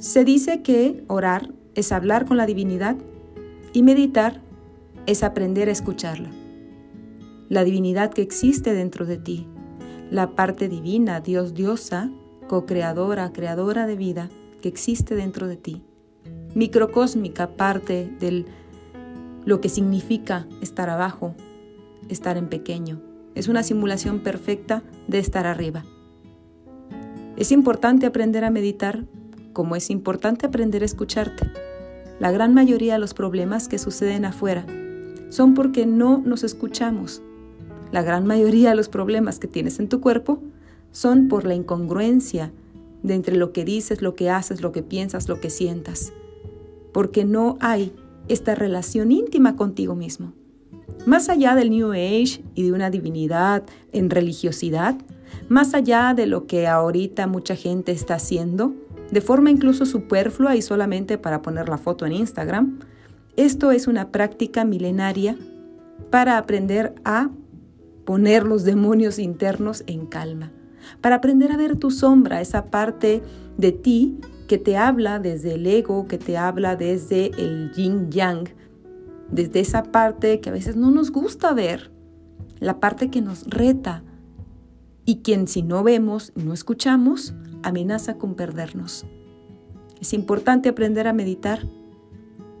Se dice que orar es hablar con la divinidad y meditar es aprender a escucharla. La divinidad que existe dentro de ti, la parte divina, Dios diosa, co-creadora, creadora de vida que existe dentro de ti, microcósmica parte de lo que significa estar abajo, estar en pequeño. Es una simulación perfecta de estar arriba. Es importante aprender a meditar como es importante aprender a escucharte. La gran mayoría de los problemas que suceden afuera son porque no nos escuchamos. La gran mayoría de los problemas que tienes en tu cuerpo son por la incongruencia de entre lo que dices, lo que haces, lo que piensas, lo que sientas. Porque no hay esta relación íntima contigo mismo. Más allá del New Age y de una divinidad en religiosidad, más allá de lo que ahorita mucha gente está haciendo, de forma incluso superflua y solamente para poner la foto en Instagram, esto es una práctica milenaria para aprender a poner los demonios internos en calma para aprender a ver tu sombra, esa parte de ti que te habla desde el ego, que te habla desde el yin yang, desde esa parte que a veces no nos gusta ver, la parte que nos reta. Y quien si no vemos no escuchamos, amenaza con perdernos. Es importante aprender a meditar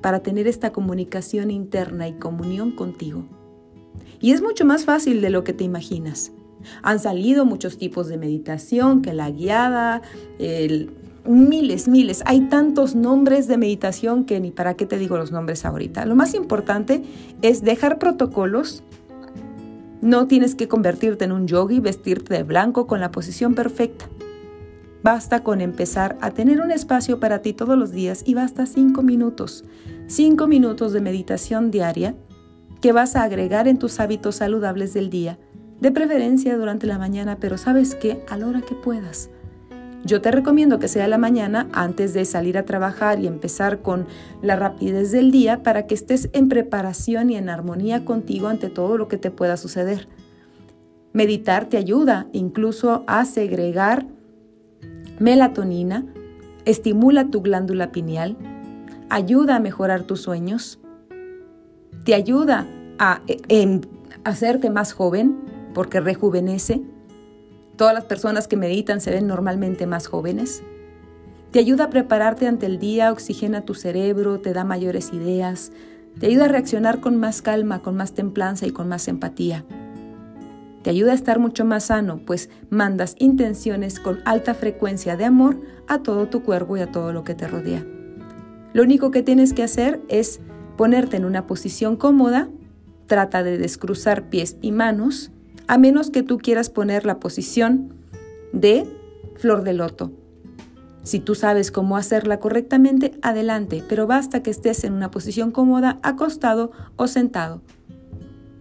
para tener esta comunicación interna y comunión contigo. Y es mucho más fácil de lo que te imaginas. Han salido muchos tipos de meditación, que la guiada, miles, miles. Hay tantos nombres de meditación que ni para qué te digo los nombres ahorita. Lo más importante es dejar protocolos. No tienes que convertirte en un yogi, vestirte de blanco con la posición perfecta. Basta con empezar a tener un espacio para ti todos los días y basta cinco minutos. Cinco minutos de meditación diaria que vas a agregar en tus hábitos saludables del día de preferencia durante la mañana, pero sabes que a la hora que puedas. Yo te recomiendo que sea la mañana antes de salir a trabajar y empezar con la rapidez del día para que estés en preparación y en armonía contigo ante todo lo que te pueda suceder. Meditar te ayuda incluso a segregar melatonina, estimula tu glándula pineal, ayuda a mejorar tus sueños, te ayuda a eh, hacerte más joven, porque rejuvenece. Todas las personas que meditan se ven normalmente más jóvenes. Te ayuda a prepararte ante el día, oxigena tu cerebro, te da mayores ideas, te ayuda a reaccionar con más calma, con más templanza y con más empatía. Te ayuda a estar mucho más sano, pues mandas intenciones con alta frecuencia de amor a todo tu cuerpo y a todo lo que te rodea. Lo único que tienes que hacer es ponerte en una posición cómoda, trata de descruzar pies y manos, a menos que tú quieras poner la posición de flor de loto. Si tú sabes cómo hacerla correctamente, adelante, pero basta que estés en una posición cómoda, acostado o sentado.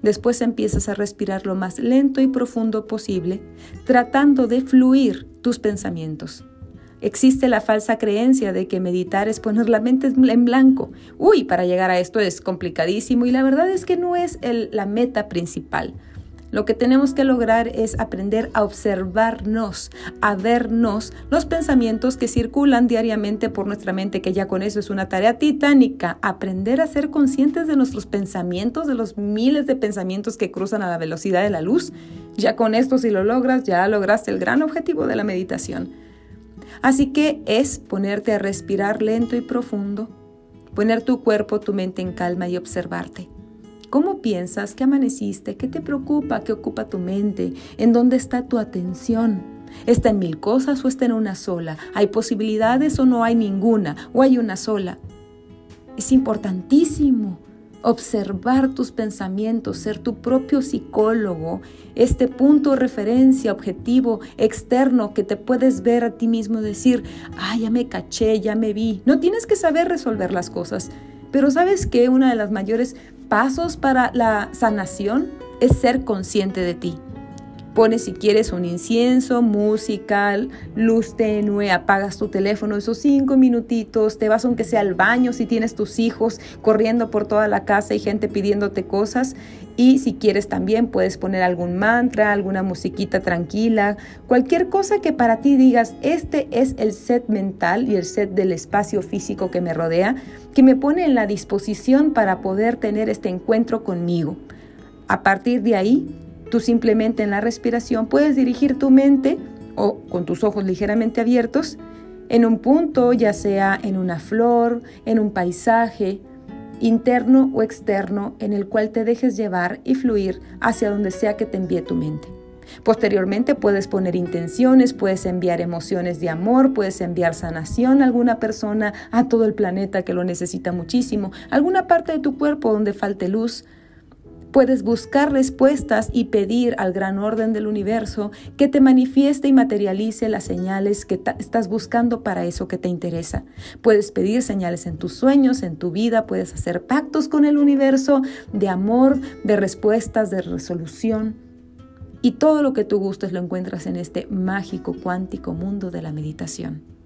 Después empiezas a respirar lo más lento y profundo posible, tratando de fluir tus pensamientos. Existe la falsa creencia de que meditar es poner la mente en blanco. Uy, para llegar a esto es complicadísimo y la verdad es que no es la meta principal. Lo que tenemos que lograr es aprender a observarnos, a vernos los pensamientos que circulan diariamente por nuestra mente, que ya con eso es una tarea titánica. Aprender a ser conscientes de nuestros pensamientos, de los miles de pensamientos que cruzan a la velocidad de la luz. Ya con esto, si lo logras, ya lograste el gran objetivo de la meditación. Así que es ponerte a respirar lento y profundo, poner tu cuerpo, tu mente en calma y observarte. ¿Cómo piensas? ¿Qué amaneciste? ¿Qué te preocupa? ¿Qué ocupa tu mente? ¿En dónde está tu atención? ¿Está en mil cosas o está en una sola? ¿Hay posibilidades o no hay ninguna? ¿O hay una sola? Es importantísimo observar tus pensamientos, ser tu propio psicólogo, este punto de referencia, objetivo, externo que te puedes ver a ti mismo decir, ah, ya me caché, ya me vi. No tienes que saber resolver las cosas, pero sabes que una de las mayores pasos para la sanación es ser consciente de ti. Pones si quieres un incienso, música, luz tenue, apagas tu teléfono esos cinco minutitos, te vas aunque sea al baño si tienes tus hijos corriendo por toda la casa y gente pidiéndote cosas. Y si quieres también puedes poner algún mantra, alguna musiquita tranquila, cualquier cosa que para ti digas, este es el set mental y el set del espacio físico que me rodea, que me pone en la disposición para poder tener este encuentro conmigo. A partir de ahí, Tú simplemente en la respiración puedes dirigir tu mente o con tus ojos ligeramente abiertos en un punto, ya sea en una flor, en un paisaje, interno o externo, en el cual te dejes llevar y fluir hacia donde sea que te envíe tu mente. Posteriormente puedes poner intenciones, puedes enviar emociones de amor, puedes enviar sanación a alguna persona, a todo el planeta que lo necesita muchísimo, alguna parte de tu cuerpo donde falte luz, Puedes buscar respuestas y pedir al gran orden del universo que te manifieste y materialice las señales que estás buscando para eso que te interesa. Puedes pedir señales en tus sueños, en tu vida, puedes hacer pactos con el universo de amor, de respuestas, de resolución. Y todo lo que tú gustes lo encuentras en este mágico cuántico mundo de la meditación.